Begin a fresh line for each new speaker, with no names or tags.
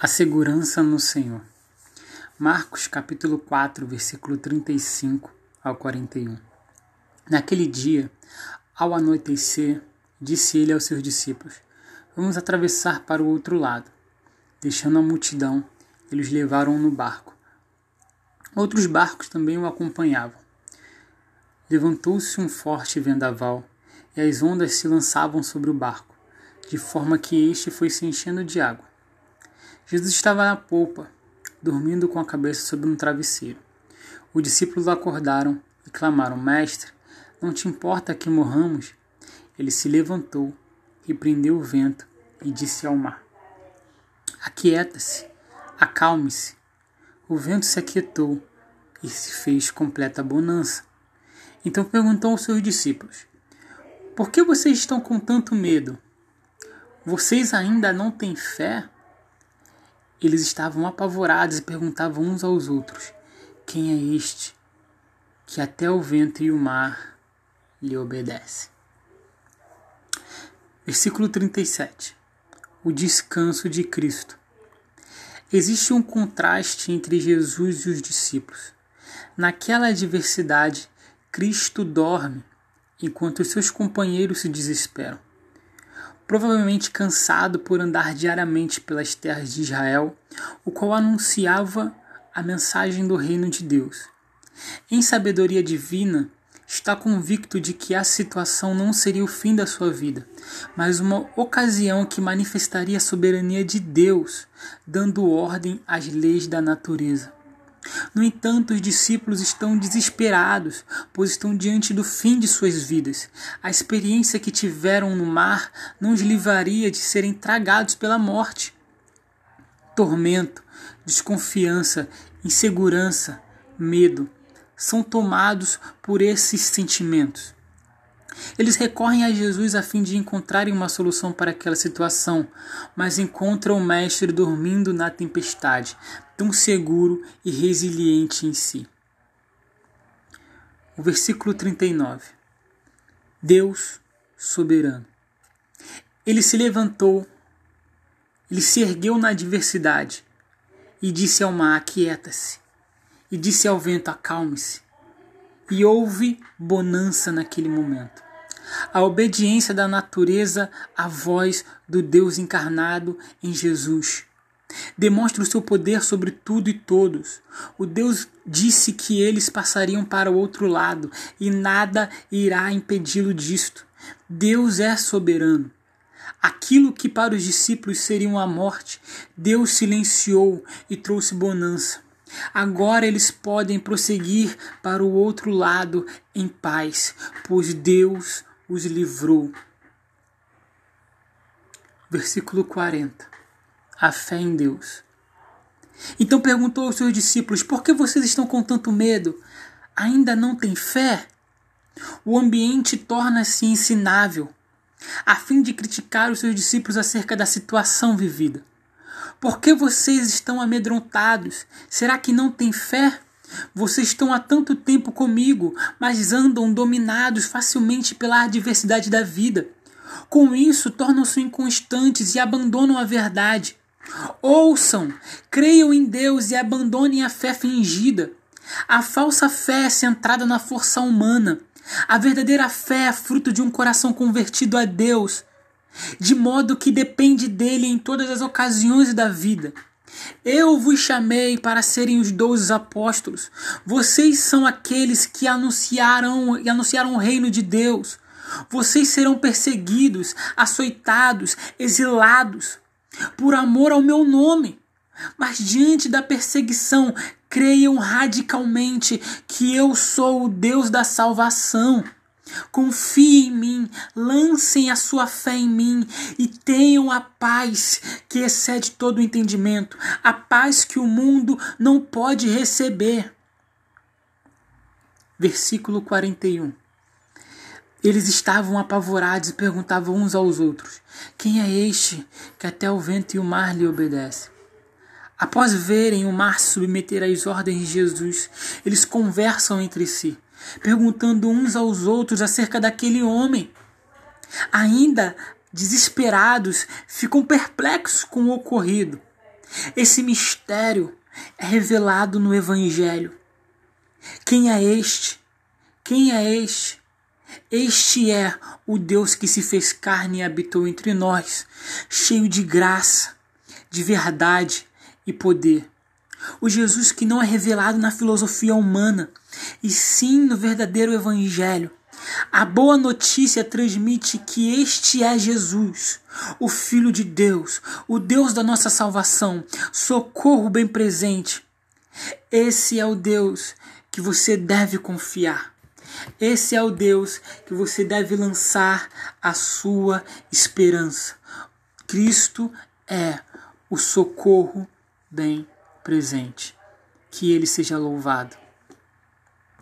A segurança no Senhor. Marcos capítulo 4, versículo 35 ao 41. Naquele dia, ao anoitecer, disse ele aos seus discípulos: Vamos atravessar para o outro lado. Deixando a multidão, eles levaram no barco. Outros barcos também o acompanhavam. Levantou-se um forte vendaval, e as ondas se lançavam sobre o barco, de forma que este foi se enchendo de água. Jesus estava na polpa, dormindo com a cabeça sobre um travesseiro. Os discípulos acordaram e clamaram: Mestre, não te importa que morramos? Ele se levantou, repreendeu o vento e disse ao mar: Aquieta-se, acalme-se. O vento se aquietou e se fez completa bonança. Então perguntou aos seus discípulos: Por que vocês estão com tanto medo? Vocês ainda não têm fé? Eles estavam apavorados e perguntavam uns aos outros: Quem é este que até o vento e o mar lhe obedecem? Versículo 37 O descanso de Cristo. Existe um contraste entre Jesus e os discípulos. Naquela adversidade, Cristo dorme enquanto seus companheiros se desesperam provavelmente cansado por andar diariamente pelas terras de Israel, o qual anunciava a mensagem do reino de Deus. Em sabedoria divina, está convicto de que a situação não seria o fim da sua vida, mas uma ocasião que manifestaria a soberania de Deus, dando ordem às leis da natureza. No entanto, os discípulos estão desesperados, pois estão diante do fim de suas vidas. A experiência que tiveram no mar não os livraria de serem tragados pela morte. Tormento, desconfiança, insegurança, medo são tomados por esses sentimentos. Eles recorrem a Jesus a fim de encontrarem uma solução para aquela situação, mas encontram o Mestre dormindo na tempestade, tão seguro e resiliente em si. O versículo 39. Deus soberano. Ele se levantou, ele se ergueu na adversidade e disse ao mar: Aquieta-se. E disse ao vento: Acalme-se. E houve bonança naquele momento a obediência da natureza à voz do Deus encarnado em Jesus. Demonstra o seu poder sobre tudo e todos. O Deus disse que eles passariam para o outro lado e nada irá impedi-lo disto. Deus é soberano. Aquilo que para os discípulos seria a morte, Deus silenciou e trouxe bonança. Agora eles podem prosseguir para o outro lado em paz, pois Deus os livrou. Versículo 40. A fé em Deus. Então perguntou aos seus discípulos: Por que vocês estão com tanto medo? Ainda não têm fé? O ambiente torna-se ensinável, a fim de criticar os seus discípulos acerca da situação vivida. Por que vocês estão amedrontados? Será que não têm fé? Vocês estão há tanto tempo comigo, mas andam dominados facilmente pela adversidade da vida. Com isso, tornam-se inconstantes e abandonam a verdade. Ouçam, creiam em Deus e abandonem a fé fingida. A falsa fé é centrada na força humana. A verdadeira fé é fruto de um coração convertido a Deus, de modo que depende dele em todas as ocasiões da vida. Eu vos chamei para serem os doze apóstolos. Vocês são aqueles que anunciaram anunciaram o reino de Deus. Vocês serão perseguidos, açoitados, exilados por amor ao meu nome. Mas diante da perseguição, creiam radicalmente que eu sou o Deus da salvação. Confiem em mim, lancem a sua fé em mim e tenham a paz que excede todo o entendimento, a paz que o mundo não pode receber. Versículo 41. Eles estavam apavorados e perguntavam uns aos outros: Quem é este que até o vento e o mar lhe obedecem? Após verem o mar submeter às ordens de Jesus, eles conversam entre si perguntando uns aos outros acerca daquele homem. Ainda desesperados, ficam perplexos com o ocorrido. Esse mistério é revelado no Evangelho. Quem é este? Quem é este? Este é o Deus que se fez carne e habitou entre nós, cheio de graça, de verdade e poder. O Jesus que não é revelado na filosofia humana, e sim no verdadeiro Evangelho. A boa notícia transmite que este é Jesus, o Filho de Deus, o Deus da nossa salvação, socorro bem presente. Esse é o Deus que você deve confiar. Esse é o Deus que você deve lançar a sua esperança. Cristo é o socorro bem presente. Que ele seja louvado.